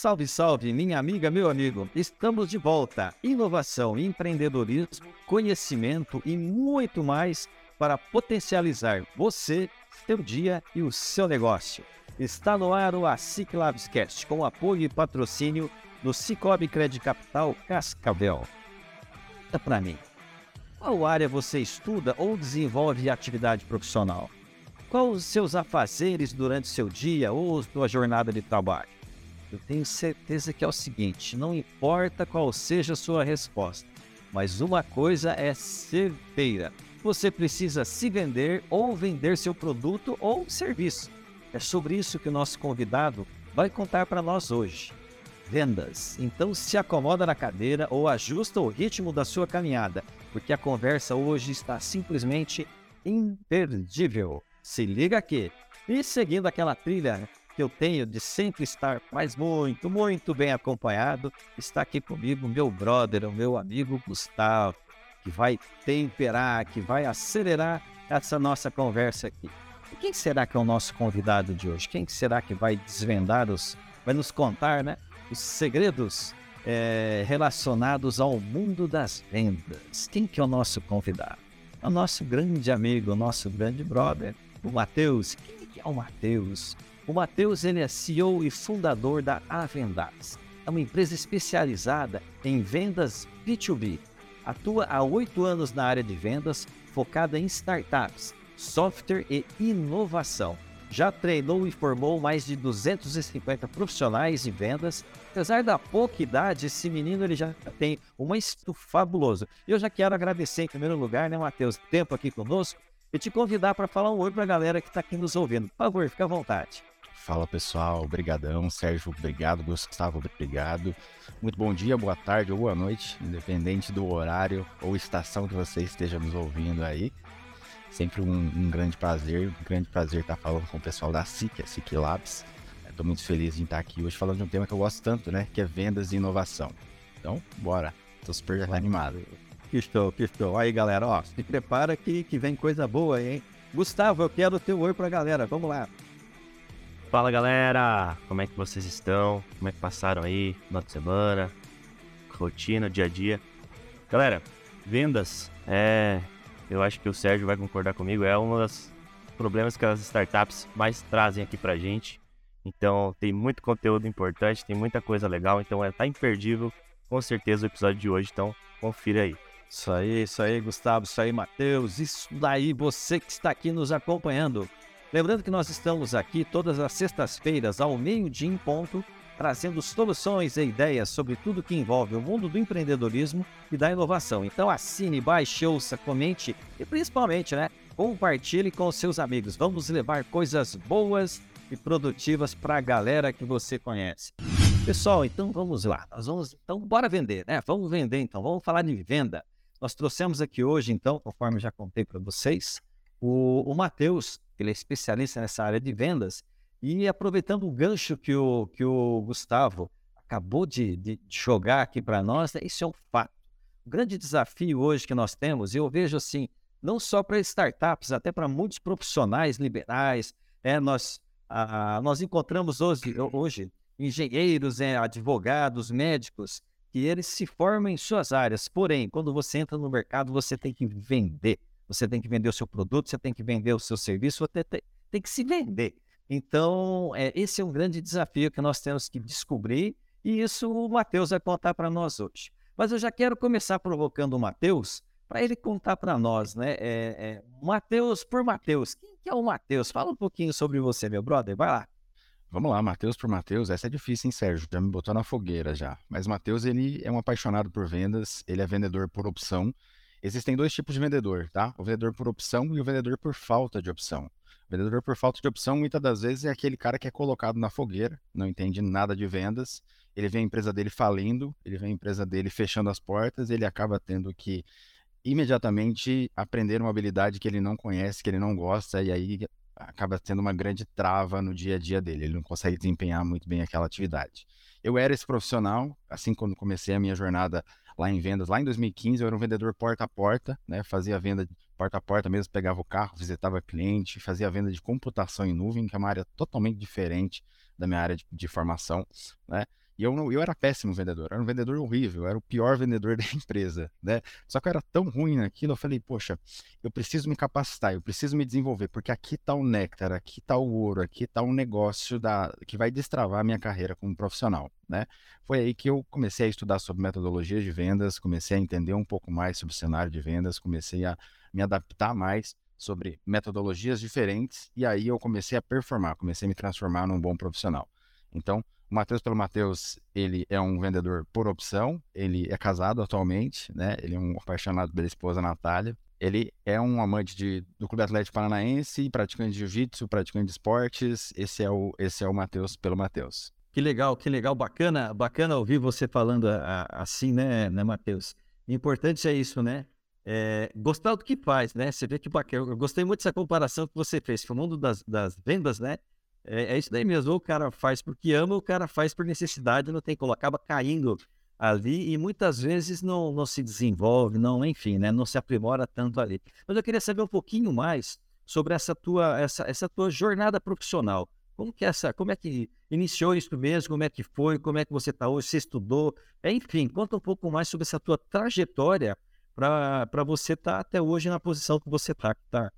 Salve, salve, minha amiga, meu amigo. Estamos de volta. Inovação, empreendedorismo, conhecimento e muito mais para potencializar você, seu dia e o seu negócio. Está no ar o ASIC Labscast, com apoio e patrocínio do Cicobi Crédito Capital Cascavel. Conta para mim, qual área você estuda ou desenvolve atividade profissional? Quais os seus afazeres durante seu dia ou sua jornada de trabalho? Eu tenho certeza que é o seguinte: não importa qual seja a sua resposta, mas uma coisa é certeira: você precisa se vender ou vender seu produto ou serviço. É sobre isso que o nosso convidado vai contar para nós hoje. Vendas. Então se acomoda na cadeira ou ajusta o ritmo da sua caminhada, porque a conversa hoje está simplesmente imperdível. Se liga aqui. E seguindo aquela trilha que eu tenho de sempre estar mais muito, muito bem acompanhado, está aqui comigo meu brother, o meu amigo Gustavo, que vai temperar, que vai acelerar essa nossa conversa aqui. E quem será que é o nosso convidado de hoje? Quem será que vai desvendar os, vai nos contar, né, os segredos é, relacionados ao mundo das vendas? Quem que é o nosso convidado? É o nosso grande amigo, o nosso grande brother, o Matheus. Quem que é o Matheus? O Matheus ele é CEO e fundador da Avendas. É uma empresa especializada em vendas B2B. Atua há oito anos na área de vendas, focada em startups, software e inovação. Já treinou e formou mais de 250 profissionais em vendas. Apesar da pouca idade, esse menino ele já tem um estudo fabuloso. Eu já quero agradecer em primeiro lugar, né, Matheus, tempo aqui conosco e te convidar para falar um oi para a galera que está aqui nos ouvindo. Por favor, fica à vontade. Fala pessoal, obrigadão, Sérgio, obrigado, Gustavo, obrigado. Muito bom dia, boa tarde ou boa noite, independente do horário ou estação que você esteja nos ouvindo aí. Sempre um, um grande prazer, um grande prazer estar falando com o pessoal da SIC, a SIC Labs. Estou muito feliz em estar aqui hoje falando de um tema que eu gosto tanto, né, que é vendas e inovação. Então, bora, estou super animado. Que estou, que estou. Aí galera, ó, se prepara que, que vem coisa boa, hein? Gustavo, eu quero o teu oi pra galera, vamos lá. Fala galera, como é que vocês estão? Como é que passaram aí, final de semana, rotina, dia a dia? Galera, vendas é. Eu acho que o Sérgio vai concordar comigo, é um dos problemas que as startups mais trazem aqui pra gente. Então tem muito conteúdo importante, tem muita coisa legal, então é tá imperdível com certeza o episódio de hoje, então confira aí. Isso aí, isso aí, Gustavo, isso aí, Matheus, isso daí, você que está aqui nos acompanhando. Lembrando que nós estamos aqui todas as sextas-feiras, ao meio-dia em ponto, trazendo soluções e ideias sobre tudo que envolve o mundo do empreendedorismo e da inovação. Então assine, baixe, ouça, comente e principalmente, né, compartilhe com seus amigos. Vamos levar coisas boas e produtivas para a galera que você conhece. Pessoal, então vamos lá. Nós vamos, então bora vender, né? Vamos vender então. Vamos falar de venda. Nós trouxemos aqui hoje, então, conforme já contei para vocês, o, o Matheus, ele é especialista nessa área de vendas, e aproveitando o gancho que o, que o Gustavo acabou de, de jogar aqui para nós, né, isso é um fato. O grande desafio hoje que nós temos, eu vejo assim, não só para startups, até para muitos profissionais liberais, é, nós, ah, nós encontramos hoje, hoje engenheiros, é, advogados, médicos, que eles se formam em suas áreas. Porém, quando você entra no mercado, você tem que vender você tem que vender o seu produto, você tem que vender o seu serviço, você tem, tem que se vender. Então, é, esse é um grande desafio que nós temos que descobrir e isso o Matheus vai contar para nós hoje. Mas eu já quero começar provocando o Matheus para ele contar para nós, né? É, é, Matheus por Matheus. Quem que é o Matheus? Fala um pouquinho sobre você, meu brother. Vai lá. Vamos lá, Matheus por Matheus. Essa é difícil, hein, Sérgio? Já me botou na fogueira já. Mas Matheus, ele é um apaixonado por vendas, ele é vendedor por opção Existem dois tipos de vendedor, tá? O vendedor por opção e o vendedor por falta de opção. Vendedor por falta de opção, muitas das vezes, é aquele cara que é colocado na fogueira, não entende nada de vendas, ele vê a empresa dele falindo, ele vê a empresa dele fechando as portas, ele acaba tendo que imediatamente aprender uma habilidade que ele não conhece, que ele não gosta, e aí acaba tendo uma grande trava no dia a dia dele, ele não consegue desempenhar muito bem aquela atividade. Eu era esse profissional, assim quando comecei a minha jornada lá em vendas, lá em 2015 eu era um vendedor porta a porta, né? Fazia venda porta a porta mesmo, pegava o carro, visitava cliente, fazia venda de computação em nuvem, que é uma área totalmente diferente da minha área de, de formação, né? E eu, eu era péssimo vendedor, era um vendedor horrível, era o pior vendedor da empresa, né? Só que eu era tão ruim naquilo, eu falei, poxa, eu preciso me capacitar, eu preciso me desenvolver, porque aqui está o néctar, aqui está o ouro, aqui está um negócio da, que vai destravar a minha carreira como profissional, né? Foi aí que eu comecei a estudar sobre metodologias de vendas, comecei a entender um pouco mais sobre o cenário de vendas, comecei a me adaptar mais sobre metodologias diferentes, e aí eu comecei a performar, comecei a me transformar num bom profissional. Então, o Matheus pelo Matheus, ele é um vendedor por opção, ele é casado atualmente, né? Ele é um apaixonado pela esposa Natália. Ele é um amante de, do Clube Atlético Paranaense, praticante de jiu-jitsu, praticante de esportes. Esse é o, esse é o Matheus pelo Matheus. Que legal, que legal, bacana, bacana ouvir você falando a, a, assim, né, né, Matheus? Importante é isso, né? É, gostar do que faz, né? Você vê que bacana. Eu gostei muito dessa comparação que você fez, que o mundo das, das vendas, né? É, é, isso daí mesmo. Ou o cara faz porque ama, ou o cara faz por necessidade, não tem como. Acaba caindo ali e muitas vezes não, não se desenvolve, não, enfim, né? Não se aprimora tanto ali. Mas eu queria saber um pouquinho mais sobre essa tua, essa, essa tua jornada profissional. Como que essa, como é que iniciou isso mesmo? Como é que foi? Como é que você está hoje? Você estudou? Enfim, conta um pouco mais sobre essa tua trajetória para você estar tá até hoje na posição que você está,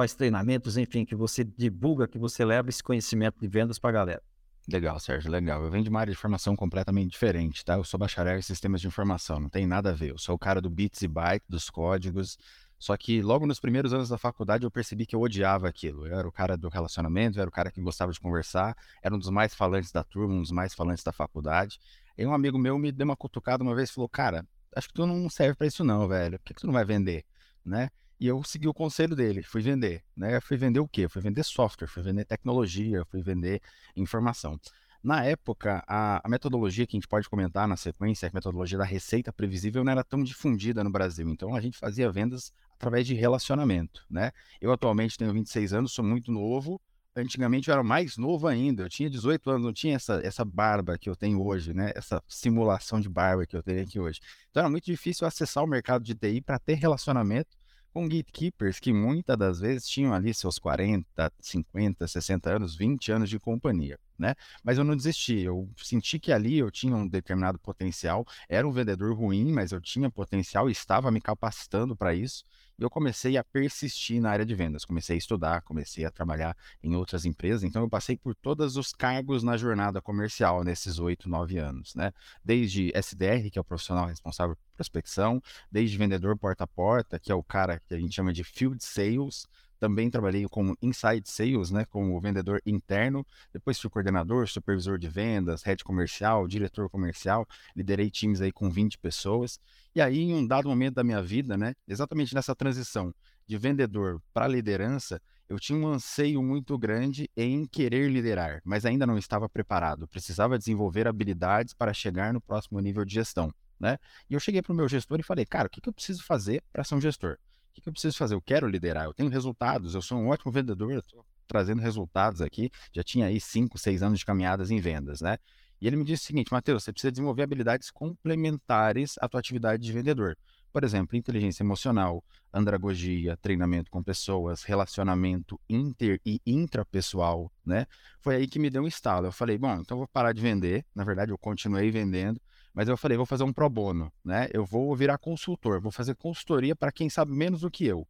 faz treinamentos, enfim, que você divulga, que você leva esse conhecimento de vendas para a galera. Legal, Sérgio, legal. Eu venho de uma área de formação completamente diferente, tá? Eu sou bacharel em sistemas de informação, não tem nada a ver. Eu sou o cara do bits e bytes, dos códigos. Só que logo nos primeiros anos da faculdade eu percebi que eu odiava aquilo. Eu era o cara do relacionamento, eu era o cara que gostava de conversar, era um dos mais falantes da turma, um dos mais falantes da faculdade. E um amigo meu me deu uma cutucada uma vez e falou: Cara, acho que tu não serve para isso, não, velho. Por que, que tu não vai vender? Né? E eu segui o conselho dele, fui vender, né? Fui vender o quê? Fui vender software, fui vender tecnologia, fui vender informação. Na época, a, a, metodologia que a gente pode comentar na sequência, a metodologia da receita previsível não era tão difundida no Brasil. Então, a gente fazia vendas através de relacionamento, né? Eu atualmente tenho 26 anos, sou muito novo. Antigamente eu era mais novo ainda, eu tinha 18 anos, não tinha essa, essa barba que eu tenho hoje, né? Essa simulação de barba que eu tenho aqui hoje. Então era muito difícil acessar o mercado de TI para ter relacionamento com gatekeepers que muitas das vezes tinham ali seus 40, 50, 60 anos, 20 anos de companhia, né? Mas eu não desisti, eu senti que ali eu tinha um determinado potencial, era um vendedor ruim, mas eu tinha potencial e estava me capacitando para isso eu comecei a persistir na área de vendas. Comecei a estudar, comecei a trabalhar em outras empresas. Então, eu passei por todos os cargos na jornada comercial nesses oito, nove anos, né? Desde SDR, que é o profissional responsável por prospecção, desde vendedor porta a porta, que é o cara que a gente chama de field sales, também trabalhei como inside sales, né, como vendedor interno. Depois fui coordenador, supervisor de vendas, head comercial, diretor comercial. Liderei times aí com 20 pessoas. E aí, em um dado momento da minha vida, né, exatamente nessa transição de vendedor para liderança, eu tinha um anseio muito grande em querer liderar, mas ainda não estava preparado. Precisava desenvolver habilidades para chegar no próximo nível de gestão. Né? E eu cheguei para o meu gestor e falei, cara, o que, que eu preciso fazer para ser um gestor? O que, eu preciso fazer? Eu quero liderar, eu tenho resultados, eu sou um ótimo vendedor, estou trazendo resultados aqui. Já tinha aí 5, 6 anos de caminhadas em vendas, né? E ele me disse o seguinte, Matheus, você precisa desenvolver habilidades complementares à tua atividade de vendedor. Por exemplo, inteligência emocional, andragogia, treinamento com pessoas, relacionamento inter e intrapessoal, né? Foi aí que me deu um estalo. Eu falei, bom, então vou parar de vender. Na verdade, eu continuei vendendo, mas eu falei, vou fazer um pro bono, né? Eu vou virar consultor, vou fazer consultoria para quem sabe menos do que eu.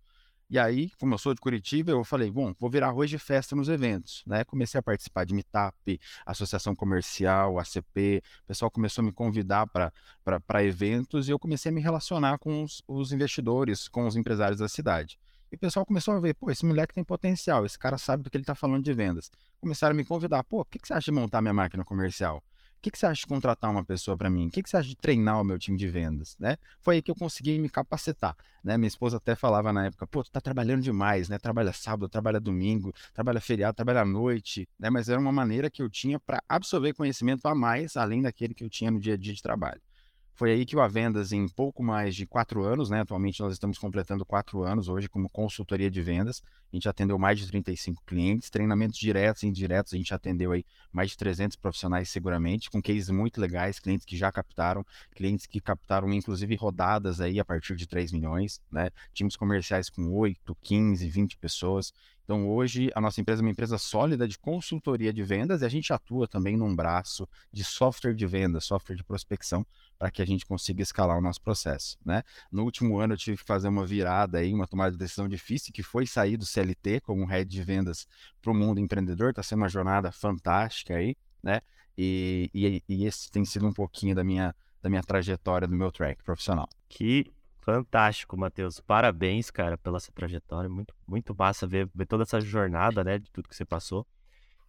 E aí, como eu sou de Curitiba, eu falei, bom, vou virar arroz de festa nos eventos, né? Comecei a participar de Meetup, Associação Comercial, ACP, o pessoal começou a me convidar para eventos e eu comecei a me relacionar com os, os investidores, com os empresários da cidade. E o pessoal começou a ver, pô, esse moleque tem potencial, esse cara sabe do que ele está falando de vendas. Começaram a me convidar, pô, o que, que você acha de montar minha máquina comercial? O que, que você acha de contratar uma pessoa para mim? O que, que você acha de treinar o meu time de vendas? Né? Foi aí que eu consegui me capacitar. Né? Minha esposa até falava na época, pô, tu tá trabalhando demais, né? Trabalha sábado, trabalha domingo, trabalha feriado, trabalha à noite, né? Mas era uma maneira que eu tinha para absorver conhecimento a mais, além daquele que eu tinha no dia a dia de trabalho. Foi aí que o Avendas, em pouco mais de quatro anos, né? Atualmente nós estamos completando quatro anos hoje como consultoria de vendas. A gente atendeu mais de 35 clientes, treinamentos diretos e indiretos. A gente atendeu aí mais de 300 profissionais seguramente, com cases muito legais, clientes que já captaram, clientes que captaram inclusive rodadas aí a partir de 3 milhões, né? Times comerciais com 8, 15, 20 pessoas. Então, hoje, a nossa empresa é uma empresa sólida de consultoria de vendas e a gente atua também num braço de software de venda, software de prospecção, para que a gente consiga escalar o nosso processo, né? No último ano, eu tive que fazer uma virada aí, uma tomada de decisão difícil, que foi sair do CLT como head de vendas para o mundo empreendedor. Está sendo uma jornada fantástica aí, né? E, e, e esse tem sido um pouquinho da minha, da minha trajetória, do meu track profissional. Que Fantástico, Matheus. Parabéns, cara, pela essa trajetória. Muito, muito massa ver, ver toda essa jornada, né, de tudo que você passou.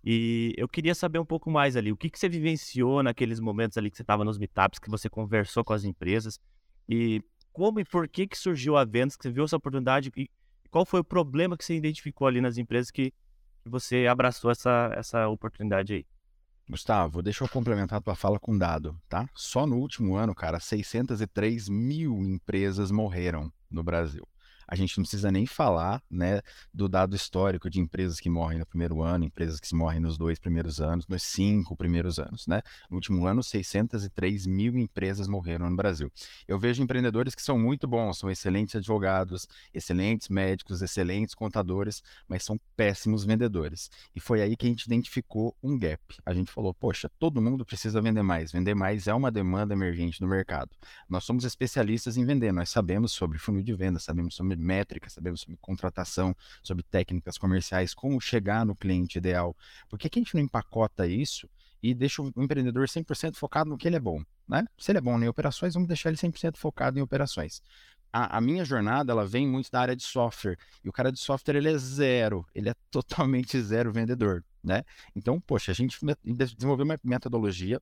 E eu queria saber um pouco mais ali, o que, que você vivenciou naqueles momentos ali que você estava nos meetups, que você conversou com as empresas, e como e por que que surgiu a Vendas, que você viu essa oportunidade, e qual foi o problema que você identificou ali nas empresas que, você abraçou essa, essa oportunidade aí? Gustavo, deixa eu complementar a tua fala com um dado, tá? Só no último ano, cara, 603 mil empresas morreram no Brasil a gente não precisa nem falar né, do dado histórico de empresas que morrem no primeiro ano, empresas que morrem nos dois primeiros anos, nos cinco primeiros anos. Né? No último ano, 603 mil empresas morreram no Brasil. Eu vejo empreendedores que são muito bons, são excelentes advogados, excelentes médicos, excelentes contadores, mas são péssimos vendedores. E foi aí que a gente identificou um gap. A gente falou, poxa, todo mundo precisa vender mais. Vender mais é uma demanda emergente no mercado. Nós somos especialistas em vender, nós sabemos sobre funil de venda, sabemos sobre métricas, sabemos sobre contratação, sobre técnicas comerciais, como chegar no cliente ideal. Por que, que a gente não empacota isso e deixa o empreendedor 100% focado no que ele é bom? Né? Se ele é bom em operações, vamos deixar ele 100% focado em operações. A, a, minha jornada ela vem muito da área de software e o cara de software ele é zero, ele é totalmente zero vendedor, né? Então, poxa, a gente desenvolveu uma metodologia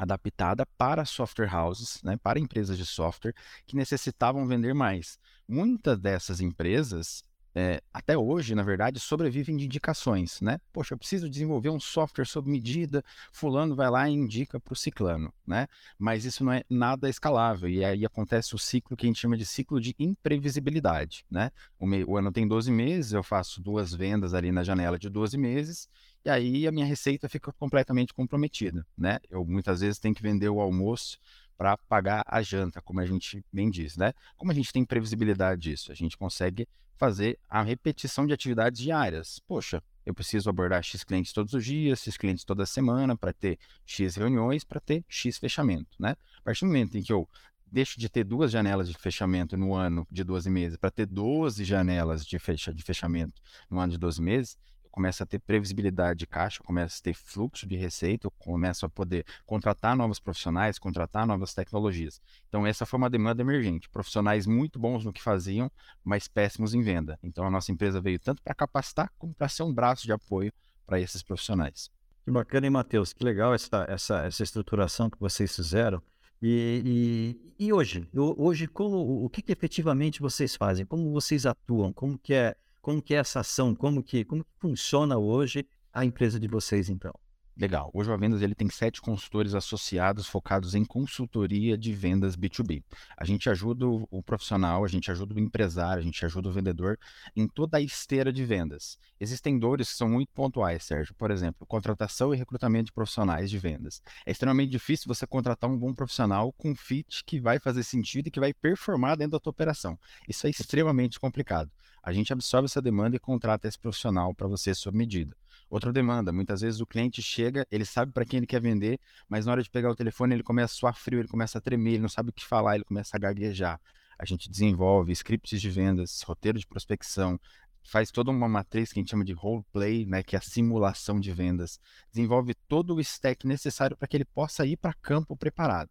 adaptada para software houses, né, para empresas de software que necessitavam vender mais. Muitas dessas empresas, é, até hoje, na verdade, sobrevivem de indicações, né? Poxa, eu preciso desenvolver um software sob medida, fulano vai lá e indica para o ciclano, né? Mas isso não é nada escalável, e aí acontece o ciclo que a gente chama de ciclo de imprevisibilidade, né? O, o ano tem 12 meses, eu faço duas vendas ali na janela de 12 meses, e aí a minha receita fica completamente comprometida, né? Eu muitas vezes tenho que vender o almoço para pagar a janta, como a gente bem diz, né? Como a gente tem previsibilidade disso? A gente consegue fazer a repetição de atividades diárias. Poxa, eu preciso abordar X clientes todos os dias, X clientes toda semana, para ter X reuniões, para ter X fechamento, né? A partir do momento em que eu deixo de ter duas janelas de fechamento no ano de 12 meses para ter 12 janelas de, de fechamento no ano de 12 meses, começa a ter previsibilidade de caixa, começa a ter fluxo de receita, começa a poder contratar novos profissionais, contratar novas tecnologias. Então, essa foi uma demanda emergente. Profissionais muito bons no que faziam, mas péssimos em venda. Então, a nossa empresa veio tanto para capacitar como para ser um braço de apoio para esses profissionais. Que bacana, hein, Matheus? Que legal essa, essa, essa estruturação que vocês fizeram. E, e, e hoje? Hoje, como, o que, que efetivamente vocês fazem? Como vocês atuam? Como que é como que é essa ação? Como que, como que funciona hoje a empresa de vocês, então? Legal. Hoje o Vendas ele tem sete consultores associados focados em consultoria de vendas B2B. A gente ajuda o profissional, a gente ajuda o empresário, a gente ajuda o vendedor em toda a esteira de vendas. Existem dores que são muito pontuais, Sérgio. Por exemplo, contratação e recrutamento de profissionais de vendas. É extremamente difícil você contratar um bom profissional com fit que vai fazer sentido e que vai performar dentro da tua operação. Isso é extremamente complicado. A gente absorve essa demanda e contrata esse profissional para você sob medida. Outra demanda, muitas vezes o cliente chega, ele sabe para quem ele quer vender, mas na hora de pegar o telefone ele começa a suar frio, ele começa a tremer, ele não sabe o que falar, ele começa a gaguejar. A gente desenvolve scripts de vendas, roteiro de prospecção, faz toda uma matriz que a gente chama de role play, né, que é a simulação de vendas. Desenvolve todo o stack necessário para que ele possa ir para campo preparado.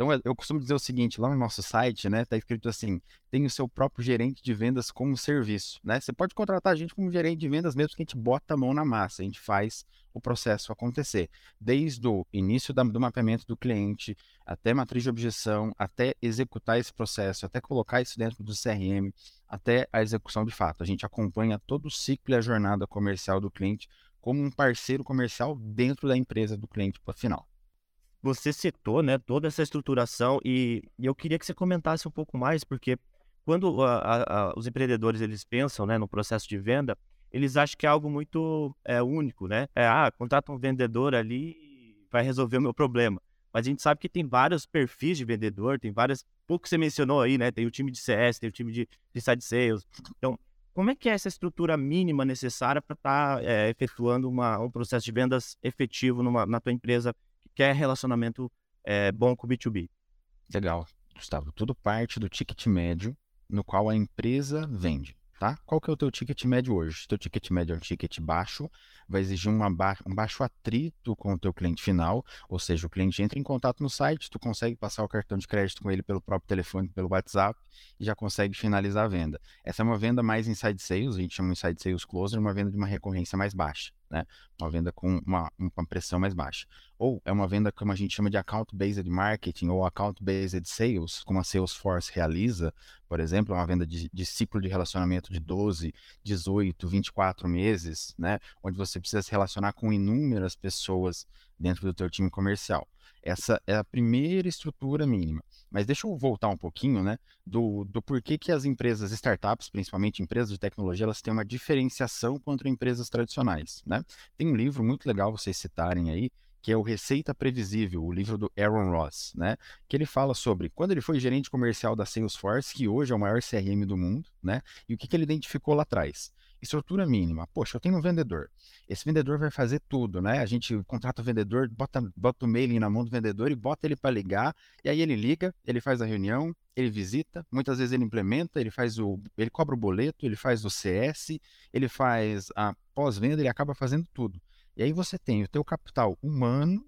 Então, eu costumo dizer o seguinte, lá no nosso site, né, tá escrito assim, tem o seu próprio gerente de vendas como serviço, né? Você pode contratar a gente como gerente de vendas mesmo que a gente bota a mão na massa, a gente faz o processo acontecer, desde o início do mapeamento do cliente, até matriz de objeção, até executar esse processo, até colocar isso dentro do CRM, até a execução de fato. A gente acompanha todo o ciclo e a jornada comercial do cliente como um parceiro comercial dentro da empresa do cliente final você citou, né, toda essa estruturação e, e, eu queria que você comentasse um pouco mais, porque quando a, a, a, os empreendedores eles pensam, né, no processo de venda, eles acham que é algo muito é, único, né? É, ah, contrata um vendedor ali vai resolver o meu problema. Mas a gente sabe que tem vários perfis de vendedor, tem várias, pouco que você mencionou aí, né? Tem o time de CS, tem o time de, de side sales. Então, como é que é essa estrutura mínima necessária para estar tá, é, efetuando uma, um processo de vendas efetivo numa, na tua empresa quer relacionamento é, bom com o B2B. Legal, Gustavo. Tudo parte do ticket médio no qual a empresa vende. Tá? Qual que é o teu ticket médio hoje? Se teu ticket médio é um ticket baixo, vai exigir ba um baixo atrito com o teu cliente final, ou seja, o cliente entra em contato no site, tu consegue passar o cartão de crédito com ele pelo próprio telefone, pelo WhatsApp e já consegue finalizar a venda. Essa é uma venda mais inside sales, a gente chama inside sales closer, uma venda de uma recorrência mais baixa né? Uma venda com uma, uma pressão mais baixa. Ou é uma venda como a gente chama de account-based marketing ou account-based sales, como a Salesforce realiza, por exemplo, uma venda de, de, ciclo de relacionamento de 12, 18, 24 meses, né? Onde você precisa se relacionar com inúmeras pessoas dentro do teu time comercial. Essa é a primeira estrutura mínima. Mas deixa eu voltar um pouquinho, né, do, do porquê que as empresas startups, principalmente empresas de tecnologia, elas têm uma diferenciação contra empresas tradicionais, né? Tem um livro muito legal vocês citarem aí, que é o Receita Previsível, o livro do Aaron Ross, né? Que ele fala sobre quando ele foi gerente comercial da Salesforce, que hoje é o maior CRM do mundo, né? E o que, que ele identificou lá atrás? Estrutura mínima. Poxa, eu tenho um vendedor. Esse vendedor vai fazer tudo, né? A gente contrata o vendedor, bota, bota o mailing na mão do vendedor e bota ele para ligar. E aí ele liga, ele faz a reunião, ele visita, muitas vezes ele implementa, ele faz o. ele cobra o boleto, ele faz o CS, ele faz a pós-venda, ele acaba fazendo tudo. E aí você tem o teu capital humano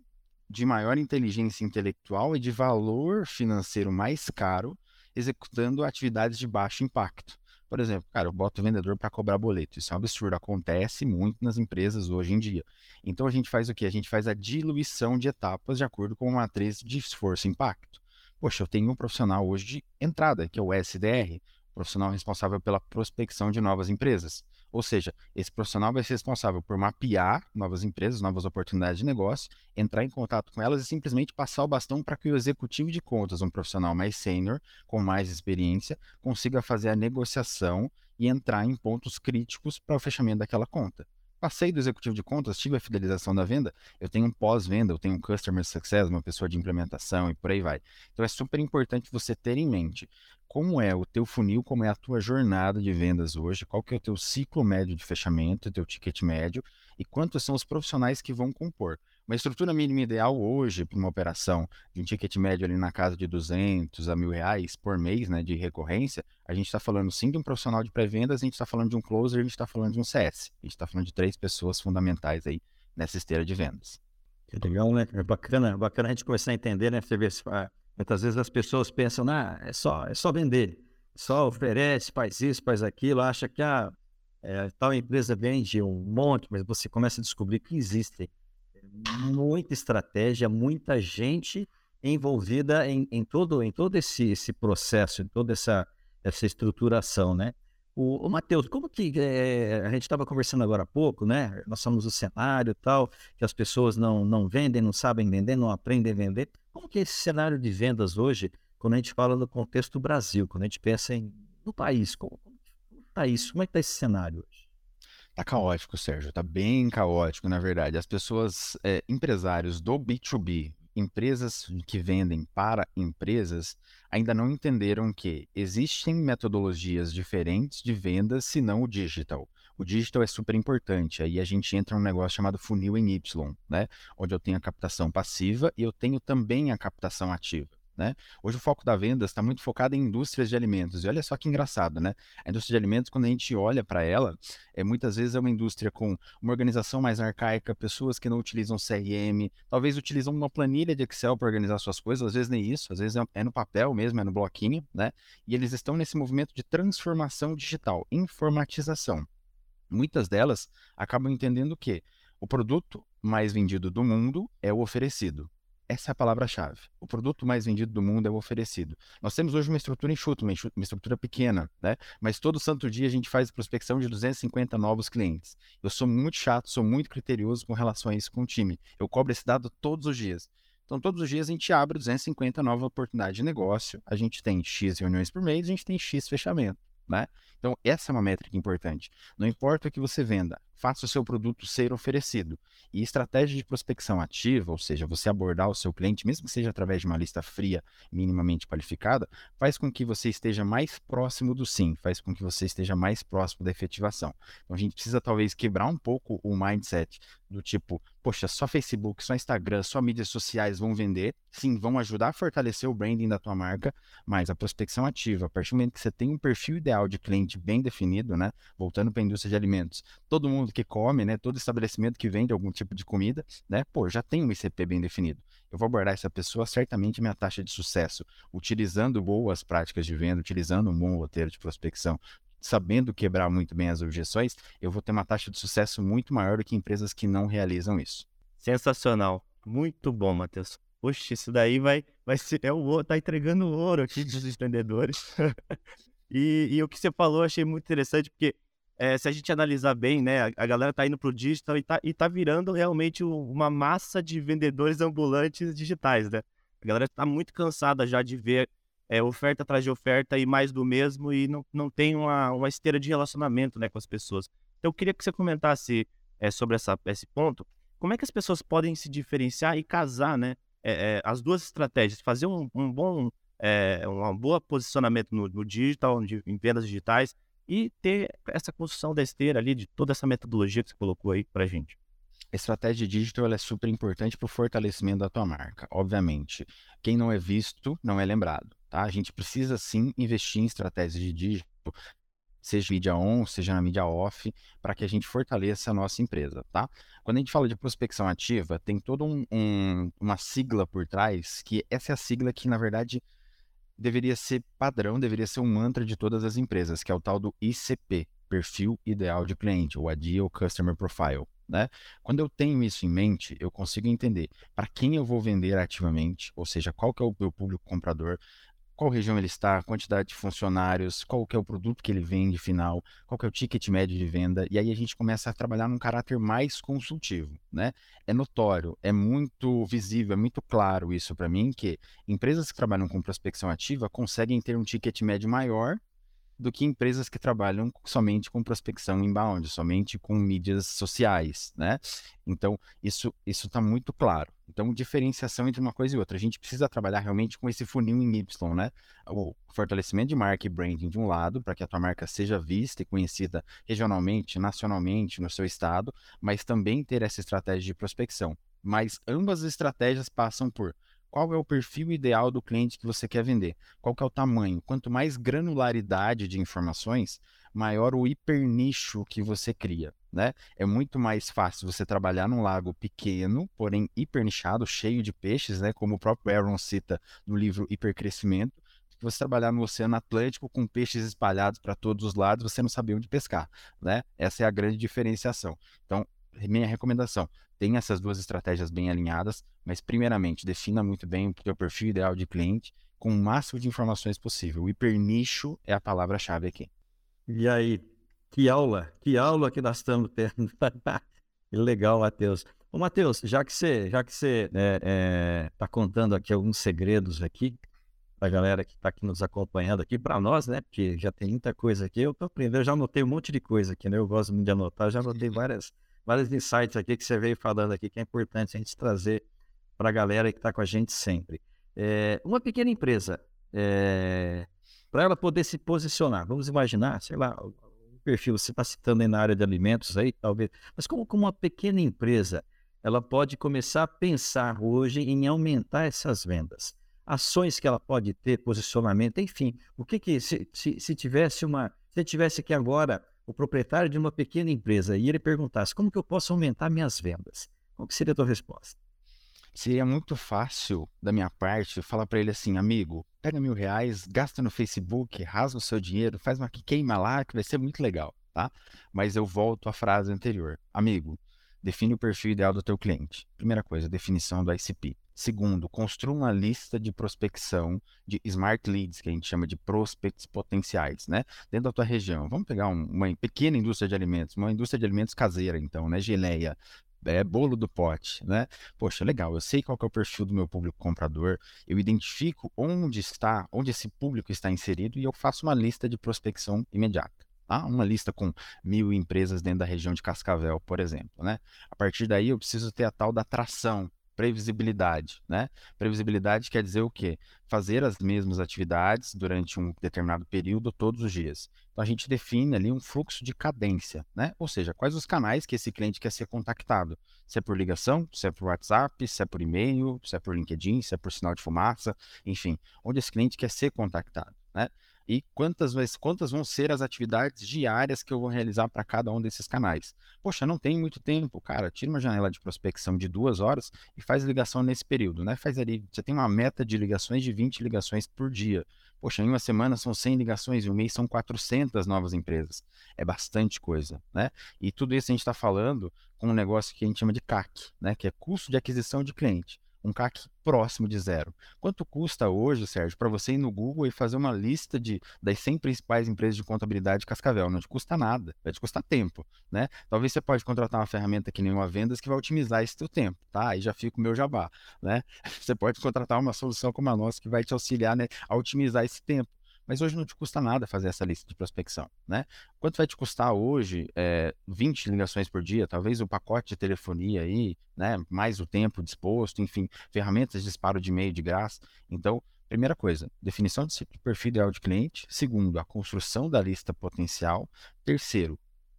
de maior inteligência intelectual e de valor financeiro mais caro, executando atividades de baixo impacto. Por exemplo, cara, eu boto o vendedor para cobrar boleto. Isso é um absurdo, acontece muito nas empresas hoje em dia. Então a gente faz o quê? A gente faz a diluição de etapas de acordo com uma matriz de esforço e impacto. Poxa, eu tenho um profissional hoje de entrada, que é o SDR, profissional responsável pela prospecção de novas empresas. Ou seja, esse profissional vai ser responsável por mapear novas empresas, novas oportunidades de negócio, entrar em contato com elas e simplesmente passar o bastão para que o executivo de contas, um profissional mais sênior, com mais experiência, consiga fazer a negociação e entrar em pontos críticos para o fechamento daquela conta. Passei do executivo de contas, tive a fidelização da venda, eu tenho um pós-venda, eu tenho um customer success, uma pessoa de implementação e por aí vai. Então é super importante você ter em mente como é o teu funil, como é a tua jornada de vendas hoje, qual que é o teu ciclo médio de fechamento, teu ticket médio e quantos são os profissionais que vão compor. Uma estrutura mínima ideal hoje para uma operação de um ticket médio ali na casa de 200 a mil reais por mês né, de recorrência, a gente está falando sim de um profissional de pré-vendas, a gente está falando de um closer, a gente está falando de um CS. A gente está falando de três pessoas fundamentais aí nessa esteira de vendas. Que legal, né? É bacana, bacana a gente começar a entender, né? Você vê, muitas vezes as pessoas pensam, ah, é só, é só vender, só oferece, faz isso, faz aquilo, acha que a ah, é, tal empresa vende um monte, mas você começa a descobrir que existem muita estratégia, muita gente envolvida em, em todo, em todo esse, esse processo, em toda essa, essa estruturação, né? O, o Matheus, como que é, a gente estava conversando agora há pouco, né? Nós somos o cenário tal, que as pessoas não, não vendem, não sabem vender, não aprendem a vender. Como que é esse cenário de vendas hoje, quando a gente fala no contexto Brasil, quando a gente pensa em, no país, como está isso? Como é que está esse cenário hoje? Tá caótico, Sérgio. Tá bem caótico, na verdade. As pessoas, é, empresários do B2B, empresas que vendem para empresas, ainda não entenderam que existem metodologias diferentes de vendas, se não o digital. O digital é super importante. Aí a gente entra num negócio chamado funil em Y, né? Onde eu tenho a captação passiva e eu tenho também a captação ativa. Né? Hoje o foco da venda está muito focado em indústrias de alimentos. E olha só que engraçado, né? A indústria de alimentos, quando a gente olha para ela, é muitas vezes é uma indústria com uma organização mais arcaica, pessoas que não utilizam CRM, talvez utilizam uma planilha de Excel para organizar suas coisas, às vezes nem isso, às vezes é, é no papel mesmo, é no bloquinho, né? E eles estão nesse movimento de transformação digital, informatização. Muitas delas acabam entendendo que o produto mais vendido do mundo é o oferecido. Essa é a palavra-chave. O produto mais vendido do mundo é o oferecido. Nós temos hoje uma estrutura enxuta, uma, uma estrutura pequena, né? Mas todo santo dia a gente faz prospecção de 250 novos clientes. Eu sou muito chato, sou muito criterioso com relação a isso com o time. Eu cobro esse dado todos os dias. Então, todos os dias a gente abre 250 novas oportunidades de negócio. A gente tem X reuniões por mês, a gente tem X fechamento, né? Então, essa é uma métrica importante. Não importa o que você venda, faça o seu produto ser oferecido. E estratégia de prospecção ativa, ou seja, você abordar o seu cliente, mesmo que seja através de uma lista fria, minimamente qualificada, faz com que você esteja mais próximo do sim, faz com que você esteja mais próximo da efetivação. Então, a gente precisa talvez quebrar um pouco o mindset do tipo, poxa, só Facebook, só Instagram, só mídias sociais vão vender, sim, vão ajudar a fortalecer o branding da tua marca, mas a prospecção ativa, a partir do momento que você tem um perfil ideal de cliente bem definido, né? Voltando para a indústria de alimentos, todo mundo que come, né? Todo estabelecimento que vende algum tipo de comida, né? Pô, já tem um ICP bem definido. Eu vou abordar essa pessoa, certamente minha taxa de sucesso, utilizando boas práticas de venda, utilizando um bom roteiro de prospecção, sabendo quebrar muito bem as objeções, eu vou ter uma taxa de sucesso muito maior do que empresas que não realizam isso. Sensacional. Muito bom, Matheus. Poxa, isso daí vai, vai ser. É o ouro, tá entregando ouro aqui dos empreendedores. e, e, o que você falou, eu achei muito interessante, porque é, se a gente analisar bem, né, a, galera tá indo pro digital e tá, e tá virando realmente uma massa de vendedores ambulantes digitais, né? A galera tá muito cansada já de ver é, oferta atrás de oferta e mais do mesmo e não, não tem uma, uma esteira de relacionamento né, com as pessoas. Então, eu queria que você comentasse é, sobre essa, esse ponto. Como é que as pessoas podem se diferenciar e casar né, as duas estratégias? Fazer um, um bom, um bom posicionamento no, no digital, em vendas digitais, e ter essa construção da esteira ali, de toda essa metodologia que você colocou aí para gente. A estratégia digital é super importante para o fortalecimento da tua marca. Obviamente, quem não é visto não é lembrado. Tá? A gente precisa sim investir em estratégias de digital, seja mídia on, seja na mídia off, para que a gente fortaleça a nossa empresa, tá? Quando a gente fala de prospecção ativa, tem toda um, um, uma sigla por trás, que essa é a sigla que, na verdade, deveria ser padrão, deveria ser um mantra de todas as empresas, que é o tal do ICP, Perfil Ideal de Cliente, ou Ideal Customer Profile. Né? Quando eu tenho isso em mente, eu consigo entender para quem eu vou vender ativamente, ou seja, qual que é o meu público comprador, qual região ele está, quantidade de funcionários, qual que é o produto que ele vende final, qual que é o ticket médio de venda, e aí a gente começa a trabalhar num caráter mais consultivo, né? É notório, é muito visível, é muito claro isso para mim que empresas que trabalham com prospecção ativa conseguem ter um ticket médio maior do que empresas que trabalham somente com prospecção inbound, somente com mídias sociais, né? Então, isso isso está muito claro. Então, diferenciação entre uma coisa e outra. A gente precisa trabalhar realmente com esse funil em Y, né? O fortalecimento de marca e branding de um lado, para que a tua marca seja vista e conhecida regionalmente, nacionalmente, no seu estado, mas também ter essa estratégia de prospecção. Mas ambas as estratégias passam por qual é o perfil ideal do cliente que você quer vender? Qual que é o tamanho? Quanto mais granularidade de informações, maior o hipernicho que você cria, né? É muito mais fácil você trabalhar num lago pequeno, porém hipernichado, cheio de peixes, né? Como o próprio Aaron cita no livro Hipercrescimento, que você trabalhar no Oceano Atlântico com peixes espalhados para todos os lados, você não sabia onde pescar, né? Essa é a grande diferenciação. Então, minha recomendação, tenha essas duas estratégias bem alinhadas, mas primeiramente, defina muito bem o teu perfil ideal de cliente com o máximo de informações possível. O hipernicho é a palavra-chave aqui. E aí, que aula, que aula que nós estamos tendo. que legal, Matheus. Ô, Matheus, já que você já que você está é, é, tá contando aqui alguns segredos aqui, para a galera que está aqui nos acompanhando aqui, para nós, né? Porque já tem muita coisa aqui. Eu estou aprendendo, eu já anotei um monte de coisa aqui, né? Eu gosto muito de anotar, já anotei várias vários insights aqui que você veio falando aqui, que é importante a gente trazer para a galera que está com a gente sempre. É, uma pequena empresa, é, para ela poder se posicionar, vamos imaginar, sei lá, o perfil, você está citando aí na área de alimentos aí, talvez, mas como, como uma pequena empresa, ela pode começar a pensar hoje em aumentar essas vendas. ações que ela pode ter, posicionamento, enfim. O que que, se, se, se tivesse uma, se tivesse aqui agora o proprietário de uma pequena empresa e ele perguntasse como que eu posso aumentar minhas vendas, qual seria a tua resposta? Seria muito fácil da minha parte falar para ele assim, amigo, pega mil reais, gasta no Facebook, rasga o seu dinheiro, faz uma queima lá que vai ser muito legal, tá? Mas eu volto à frase anterior. Amigo, define o perfil ideal do teu cliente. Primeira coisa, definição do ICP. Segundo, construa uma lista de prospecção de smart leads, que a gente chama de prospects potenciais, né? Dentro da tua região. Vamos pegar um, uma pequena indústria de alimentos, uma indústria de alimentos caseira, então, né? Geleia, é, bolo do pote, né? Poxa, legal, eu sei qual é o perfil do meu público comprador, eu identifico onde está, onde esse público está inserido e eu faço uma lista de prospecção imediata. Tá? Uma lista com mil empresas dentro da região de Cascavel, por exemplo, né? A partir daí eu preciso ter a tal da atração, previsibilidade, né? Previsibilidade quer dizer o quê? Fazer as mesmas atividades durante um determinado período todos os dias. Então a gente define ali um fluxo de cadência, né? Ou seja, quais os canais que esse cliente quer ser contactado? Se é por ligação, se é por WhatsApp, se é por e-mail, se é por LinkedIn, se é por sinal de fumaça, enfim, onde esse cliente quer ser contactado, né? E quantas, quantas vão ser as atividades diárias que eu vou realizar para cada um desses canais. Poxa, não tem muito tempo, cara. Tira uma janela de prospecção de duas horas e faz ligação nesse período, né? Faz ali, você tem uma meta de ligações de 20 ligações por dia. Poxa, em uma semana são 100 ligações, em um mês são 400 novas empresas. É bastante coisa, né? E tudo isso a gente está falando com um negócio que a gente chama de CAC, né? Que é custo de aquisição de cliente um CAC próximo de zero. Quanto custa hoje, Sérgio, para você ir no Google e fazer uma lista de, das 100 principais empresas de contabilidade de Cascavel? Não te custa nada, vai te custar tempo, né? Talvez você pode contratar uma ferramenta que nem uma Vendas que vai otimizar esse teu tempo, tá? Aí já fica o meu jabá, né? Você pode contratar uma solução como a nossa que vai te auxiliar né, a otimizar esse tempo. Mas hoje não te custa nada fazer essa lista de prospecção, né? Quanto vai te custar hoje é, 20 ligações por dia, talvez o pacote de telefonia aí, né? Mais o tempo disposto, enfim, ferramentas de disparo de e-mail de graça. Então, primeira coisa, definição de perfil ideal de cliente. Segundo, a construção da lista potencial. Terceiro,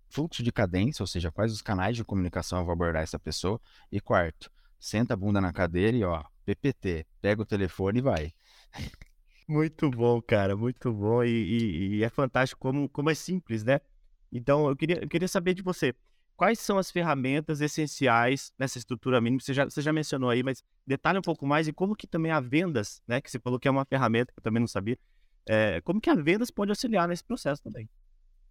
fluxo de cadência, ou seja, quais os canais de comunicação eu vou abordar essa pessoa. E quarto, senta a bunda na cadeira e ó, PPT, pega o telefone e vai. Muito bom, cara, muito bom. E, e, e, é fantástico como, como é simples, né? Então, eu queria, eu queria saber de você, quais são as ferramentas essenciais nessa estrutura mínima? Você já, você já mencionou aí, mas detalhe um pouco mais e como que também a vendas, né? Que você falou que é uma ferramenta que eu também não sabia. É, como que a vendas pode auxiliar nesse processo também?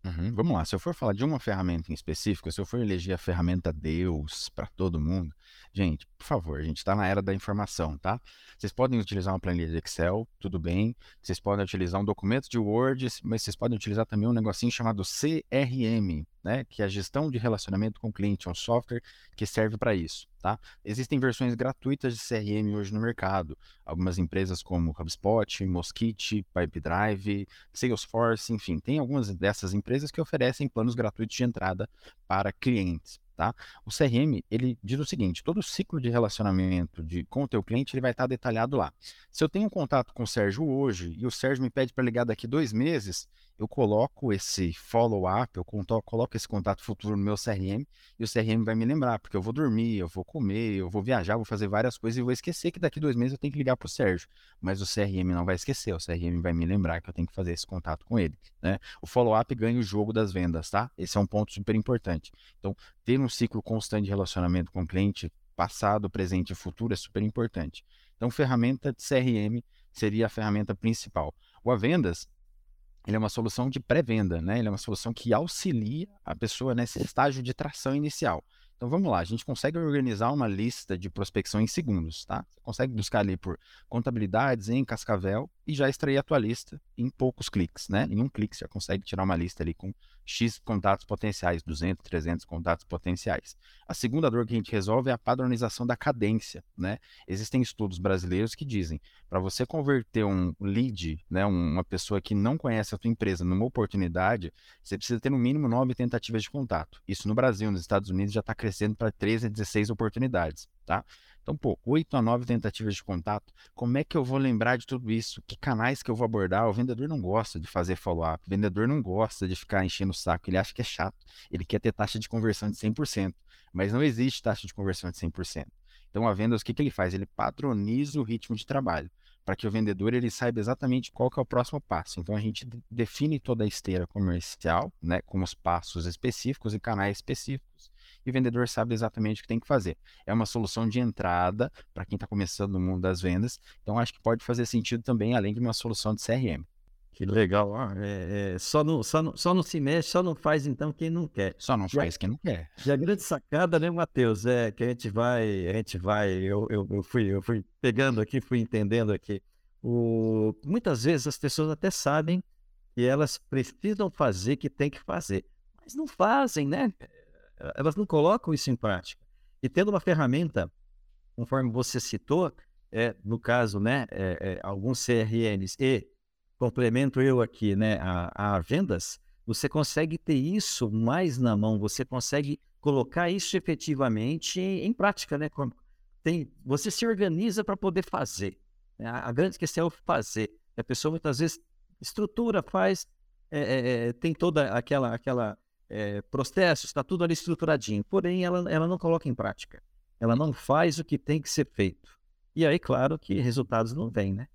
Uhum, vamos lá, se eu for falar de uma ferramenta em específico, se eu for eleger a ferramenta Deus para todo mundo, gente, por favor, a gente está na era da informação, tá? Vocês podem utilizar uma planilha de Excel, tudo bem. Vocês podem utilizar um documento de Word, mas vocês podem utilizar também um negocinho chamado CRM, né? Que é a gestão de relacionamento com o cliente, é um software que serve para isso. Tá? Existem versões gratuitas de CRM hoje no mercado. Algumas empresas como HubSpot, Mosquite, Pipedrive, Salesforce, enfim, tem algumas dessas empresas que oferecem planos gratuitos de entrada para clientes. Tá? O CRM, ele diz o seguinte, todo o ciclo de relacionamento de, com o teu cliente, ele vai estar detalhado lá. Se eu tenho um contato com o Sérgio hoje e o Sérgio me pede para ligar daqui dois meses, eu coloco esse follow-up, eu coloco esse contato futuro no meu CRM e o CRM vai me lembrar, porque eu vou dormir, eu vou comer, eu vou viajar, vou fazer várias coisas e vou esquecer que daqui dois meses eu tenho que ligar para o Sérgio. Mas o CRM não vai esquecer, o CRM vai me lembrar que eu tenho que fazer esse contato com ele. Né? O follow-up ganha o jogo das vendas, tá? Esse é um ponto super importante. Então, ter um ciclo constante de relacionamento com o cliente, passado, presente e futuro, é super importante. Então, ferramenta de CRM seria a ferramenta principal. O Avendas, ele é uma solução de pré-venda, né? Ele é uma solução que auxilia a pessoa nesse estágio de tração inicial. Então vamos lá, a gente consegue organizar uma lista de prospecção em segundos, tá? Você consegue buscar ali por contabilidades em Cascavel e já extrair a tua lista em poucos cliques, né? Em um clique você já consegue tirar uma lista ali com X contatos potenciais, 200, 300 contatos potenciais. A segunda dor que a gente resolve é a padronização da cadência, né? Existem estudos brasileiros que dizem, para você converter um lead, né, uma pessoa que não conhece a tua empresa numa oportunidade, você precisa ter no mínimo nove tentativas de contato. Isso no Brasil, nos Estados Unidos já está crescendo para 13 a 16 oportunidades, tá? Então, pô, 8 a 9 tentativas de contato, como é que eu vou lembrar de tudo isso? Que canais que eu vou abordar? O vendedor não gosta de fazer follow-up, o vendedor não gosta de ficar enchendo o saco, ele acha que é chato, ele quer ter taxa de conversão de 100%, mas não existe taxa de conversão de 100%. Então, a vendas, o que, que ele faz? Ele padroniza o ritmo de trabalho para que o vendedor ele saiba exatamente qual que é o próximo passo. Então a gente define toda a esteira comercial, né, com os passos específicos e canais específicos, e o vendedor sabe exatamente o que tem que fazer. É uma solução de entrada para quem está começando no mundo das vendas, então acho que pode fazer sentido também, além de uma solução de CRM. Que legal. Ah, é, é, só, não, só, não, só não se mexe, só não faz então quem não quer. Só não faz quem não quer. E a grande sacada, né, Matheus, é que a gente vai, a gente vai, eu, eu, eu, fui, eu fui pegando aqui, fui entendendo aqui. O, muitas vezes as pessoas até sabem que elas precisam fazer que tem que fazer, mas não fazem, né? Elas não colocam isso em prática. E tendo uma ferramenta, conforme você citou, é, no caso, né, é, é, alguns CRNs e complemento eu aqui, né, a, a vendas, você consegue ter isso mais na mão, você consegue colocar isso efetivamente em, prática, né? Tem, você se organiza para poder fazer. Né? A, a, grande questão é o fazer. A pessoa muitas vezes estrutura, faz, é, é tem toda aquela aquela é, processo, está tudo ali estruturadinho. Porém, ela, ela não coloca em prática. Ela não faz o que tem que ser feito. E aí, claro que resultados não vêm, né?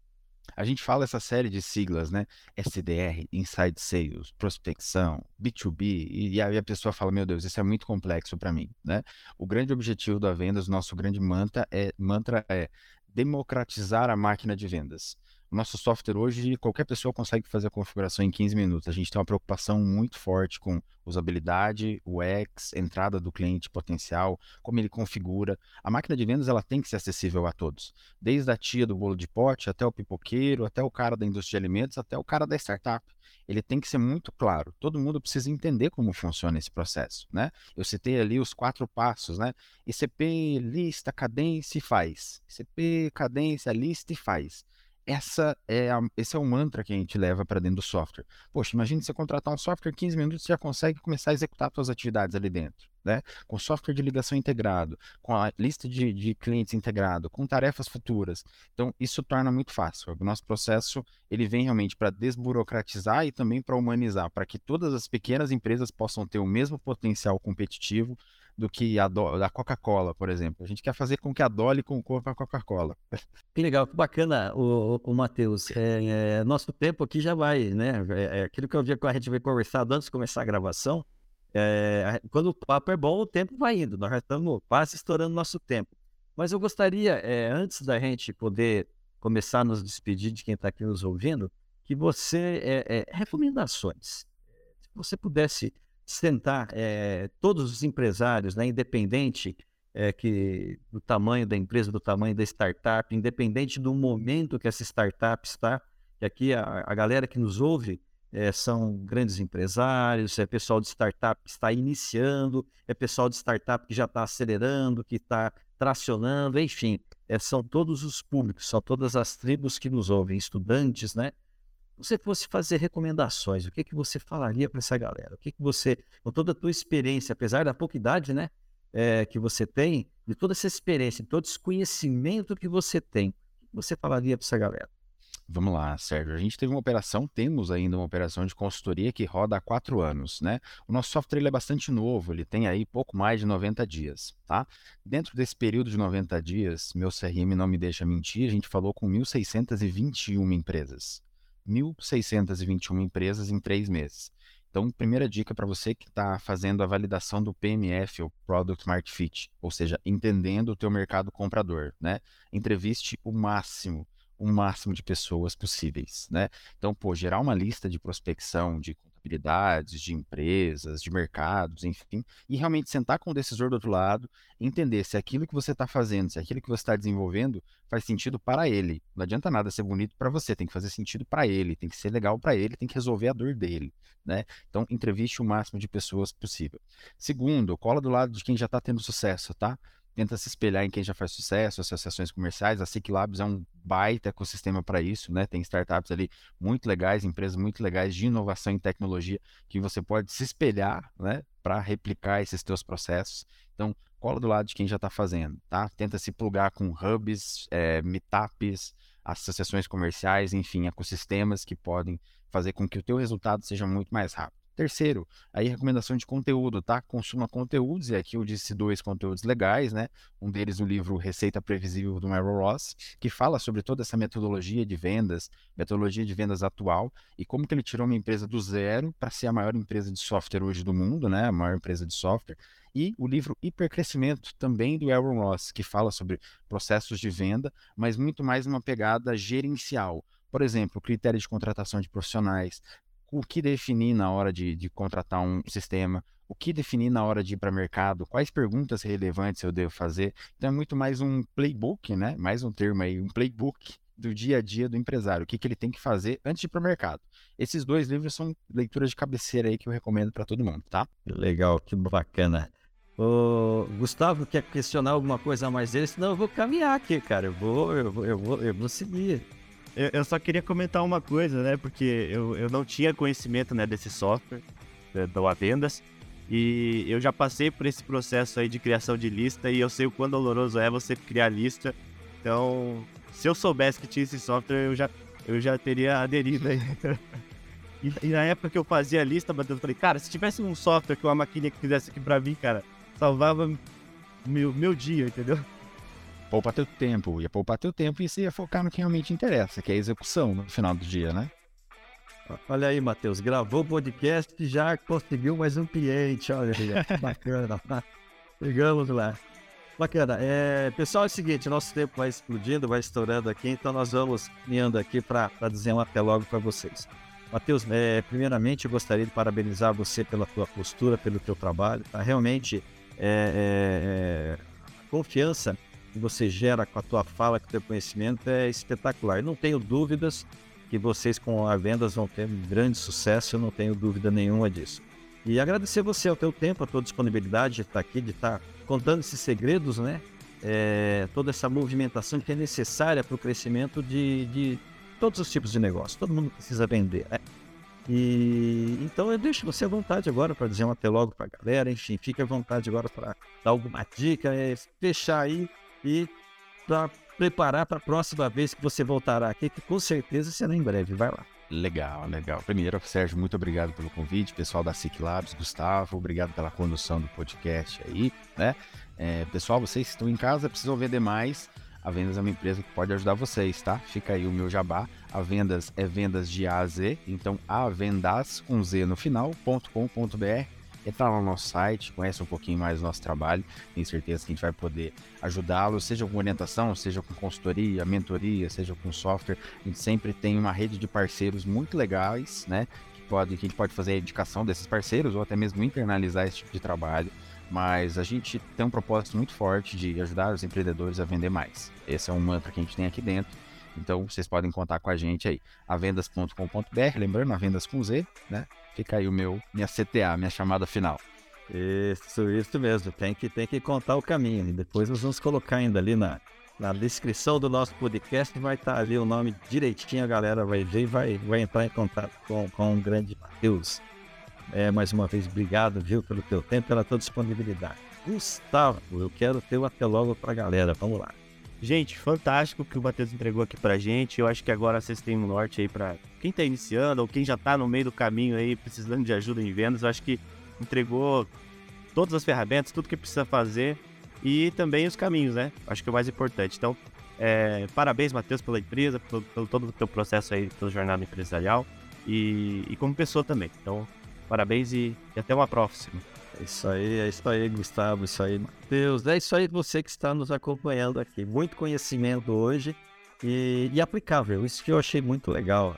A gente fala essa série de siglas, né? SDR, Inside Sales, prospecção, B2B, e aí a pessoa fala: Meu Deus, isso é muito complexo para mim, né? O grande objetivo da vendas, nosso grande mantra é, mantra é democratizar a máquina de vendas. Nosso software hoje, qualquer pessoa consegue fazer a configuração em 15 minutos. A gente tem uma preocupação muito forte com usabilidade, UX, entrada do cliente potencial, como ele configura. A máquina de vendas ela tem que ser acessível a todos, desde a tia do bolo de pote até o pipoqueiro, até o cara da indústria de alimentos, até o cara da startup. Ele tem que ser muito claro. Todo mundo precisa entender como funciona esse processo, né? Eu citei ali os quatro passos, né? ICP, lista, cadência e faz. ICP, cadência, lista e faz essa é a, esse é o mantra que a gente leva para dentro do software. Poxa, imagine você contratar um software, 15 minutos você já consegue começar a executar suas atividades ali dentro. Né? Com software de ligação integrado, com a lista de, de clientes integrado, com tarefas futuras. Então, isso torna muito fácil. O nosso processo ele vem realmente para desburocratizar e também para humanizar, para que todas as pequenas empresas possam ter o mesmo potencial competitivo do que a do, da Coca-Cola, por exemplo. A gente quer fazer com que a Dolly concorra com a Coca-Cola. Que legal, que bacana, o, o, Matheus. É, é, nosso tempo aqui já vai, né? É, é aquilo que eu vi que a gente veio conversar antes de começar a gravação. É, quando o papo é bom, o tempo vai indo. Nós já estamos quase estourando nosso tempo. Mas eu gostaria, é, antes da gente poder começar a nos despedir de quem está aqui nos ouvindo, que você recomendações. Se você pudesse sentar é, todos os empresários, né, independente é, que, do tamanho da empresa, do tamanho da startup, independente do momento que essa startup está, aqui a, a galera que nos ouve é, são grandes empresários, é pessoal de startup que está iniciando, é pessoal de startup que já está acelerando, que está tracionando, enfim, são todos os públicos, são todas as tribos que nos ouvem, estudantes, né? Você fosse fazer recomendações, o que, que você falaria para essa galera? O que, que você, com toda a tua experiência, apesar da pouca idade né, é, que você tem, de toda essa experiência, todo esse conhecimento que você tem, o que você falaria para essa galera? Vamos lá, Sérgio. A gente teve uma operação, temos ainda uma operação de consultoria que roda há quatro anos, né? O nosso software é bastante novo, ele tem aí pouco mais de 90 dias, tá? Dentro desse período de 90 dias, meu CRM não me deixa mentir, a gente falou com 1.621 empresas. 1.621 empresas em três meses. Então, primeira dica para você que está fazendo a validação do PMF, o Product Market Fit, ou seja, entendendo o teu mercado comprador, né? Entreviste o máximo, o máximo de pessoas possíveis, né? Então, pô, gerar uma lista de prospecção, de habilidades de empresas, de mercados, enfim, e realmente sentar com o decisor do outro lado, entender se aquilo que você está fazendo, se aquilo que você está desenvolvendo faz sentido para ele. Não adianta nada ser bonito para você, tem que fazer sentido para ele, tem que ser legal para ele, tem que resolver a dor dele, né? Então, entreviste o máximo de pessoas possível. Segundo, cola do lado de quem já está tendo sucesso, tá? Tenta se espelhar em quem já faz sucesso, associações comerciais. A SIC Labs é um baita ecossistema para isso, né? Tem startups ali muito legais, empresas muito legais de inovação em tecnologia que você pode se espelhar, né? Para replicar esses teus processos. Então, cola do lado de quem já está fazendo, tá? Tenta se plugar com hubs, é, meetups, associações comerciais, enfim, ecossistemas que podem fazer com que o teu resultado seja muito mais rápido. Terceiro, aí recomendação de conteúdo, tá? Consuma conteúdos, e aqui eu disse dois conteúdos legais, né? Um deles o livro Receita Previsível do Merrill Ross, que fala sobre toda essa metodologia de vendas, metodologia de vendas atual, e como que ele tirou uma empresa do zero para ser a maior empresa de software hoje do mundo, né? A maior empresa de software. E o livro Hipercrescimento, também do Aaron Ross, que fala sobre processos de venda, mas muito mais uma pegada gerencial. Por exemplo, critério de contratação de profissionais, o que definir na hora de, de contratar um sistema, o que definir na hora de ir para mercado, quais perguntas relevantes eu devo fazer. Então é muito mais um playbook, né? Mais um termo aí, um playbook do dia a dia do empresário, o que, que ele tem que fazer antes de ir para o mercado. Esses dois livros são leituras de cabeceira aí que eu recomendo para todo mundo, tá? Legal, que bacana. O Gustavo quer questionar alguma coisa a mais dele, senão eu vou caminhar aqui, cara. Eu vou, eu vou, eu vou, eu vou seguir. Eu, eu, só queria comentar uma coisa, né? Porque eu, eu não tinha conhecimento né, desse software, né, do Avendas, e eu já passei por esse processo aí de criação de lista e eu sei o quão doloroso é você criar lista. Então, se eu soubesse que tinha esse software, eu já, eu já teria aderido aí. e, e, na época que eu fazia a lista, eu falei, cara, se tivesse um software que uma maquininha que fizesse aqui pra mim, cara, salvava meu, meu dia, entendeu? Poupa teu tempo, ia poupar teu tempo e você ia focar no que realmente interessa, que é a execução no final do dia, né? Olha aí, Matheus, gravou o podcast e já conseguiu mais um cliente, olha aí, bacana. Chegamos lá. Bacana. É, pessoal, é o seguinte, nosso tempo vai explodindo, vai estourando aqui, então nós vamos caminhando aqui para dizer um até logo para vocês. Matheus, é, primeiramente eu gostaria de parabenizar você pela tua postura, pelo teu trabalho. Tá? Realmente, é, é, é confiança que você gera com a tua fala, com o teu conhecimento é espetacular. Eu não tenho dúvidas que vocês com a vendas vão ter um grande sucesso, eu não tenho dúvida nenhuma disso. E agradecer você ao teu tempo, a tua disponibilidade de estar aqui, de estar contando esses segredos, né? É, toda essa movimentação que é necessária para o crescimento de, de, todos os tipos de negócio. Todo mundo precisa vender, né? E então eu deixo você à vontade agora para dizer um até logo para a galera, enfim, fique à vontade agora para dar alguma dica, é, fechar aí e para preparar para a próxima vez que você voltará aqui, que com certeza será em breve. Vai lá. Legal, legal. Primeiro, Sérgio, muito obrigado pelo convite. Pessoal da SIC Labs, Gustavo, obrigado pela condução do podcast aí, né? É, pessoal, vocês que estão em casa, precisam vender mais. A Vendas é uma empresa que pode ajudar vocês, tá? Fica aí o meu jabá. A Vendas é vendas de A a Z, então avendas com Z no final.com.br entrar lá no nosso site, conhece um pouquinho mais do nosso trabalho. Tenho certeza que a gente vai poder ajudá-lo, seja com orientação, seja com consultoria, mentoria, seja com software. A gente sempre tem uma rede de parceiros muito legais, né? Que, pode, que a gente pode fazer a indicação desses parceiros ou até mesmo internalizar esse tipo de trabalho. Mas a gente tem um propósito muito forte de ajudar os empreendedores a vender mais. Esse é um mantra que a gente tem aqui dentro. Então vocês podem contar com a gente aí, avendas.com.br, lembrando, a vendas com Z, né? Fica aí o meu, minha CTA, minha chamada final. Isso, isso mesmo. Tem que, tem que contar o caminho. E depois nós vamos colocar ainda ali na, na descrição do nosso podcast. Vai estar ali o nome direitinho, a galera vai ver e vai, vai entrar em contato com, com o grande Matheus. É, mais uma vez, obrigado, viu, pelo teu tempo, pela tua disponibilidade. Gustavo, eu quero ter o até logo para a galera. Vamos lá. Gente, fantástico que o Matheus entregou aqui pra gente. Eu acho que agora vocês têm um norte aí pra quem tá iniciando ou quem já tá no meio do caminho aí, precisando de ajuda em vendas. Eu acho que entregou todas as ferramentas, tudo que precisa fazer e também os caminhos, né? Acho que é o mais importante. Então, é, parabéns, Matheus, pela empresa, pelo, pelo, todo o teu processo aí, pela jornada empresarial e, e como pessoa também. Então, parabéns e, e até uma próxima. É isso aí, é isso aí, Gustavo, isso aí, Matheus. É isso aí você que está nos acompanhando aqui. Muito conhecimento hoje e, e aplicável. Isso que eu achei muito legal.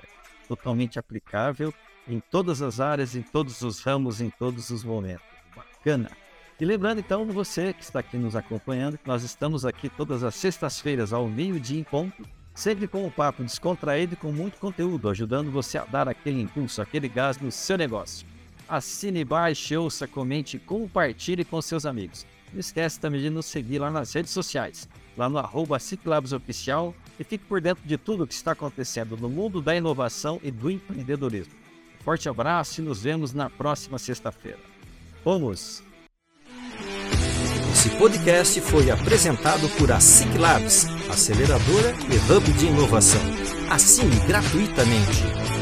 Totalmente aplicável em todas as áreas, em todos os ramos, em todos os momentos. Bacana. E lembrando então, você que está aqui nos acompanhando, que nós estamos aqui todas as sextas-feiras ao meio-dia em ponto, sempre com um papo descontraído e com muito conteúdo, ajudando você a dar aquele impulso, aquele gás no seu negócio assine, baixe, ouça, comente, compartilhe com seus amigos. Não esquece também de nos seguir lá nas redes sociais, lá no arroba Oficial e fique por dentro de tudo o que está acontecendo no mundo da inovação e do empreendedorismo. forte abraço e nos vemos na próxima sexta-feira. Vamos! Esse podcast foi apresentado por a Labs, aceleradora e hub de inovação. Assine gratuitamente.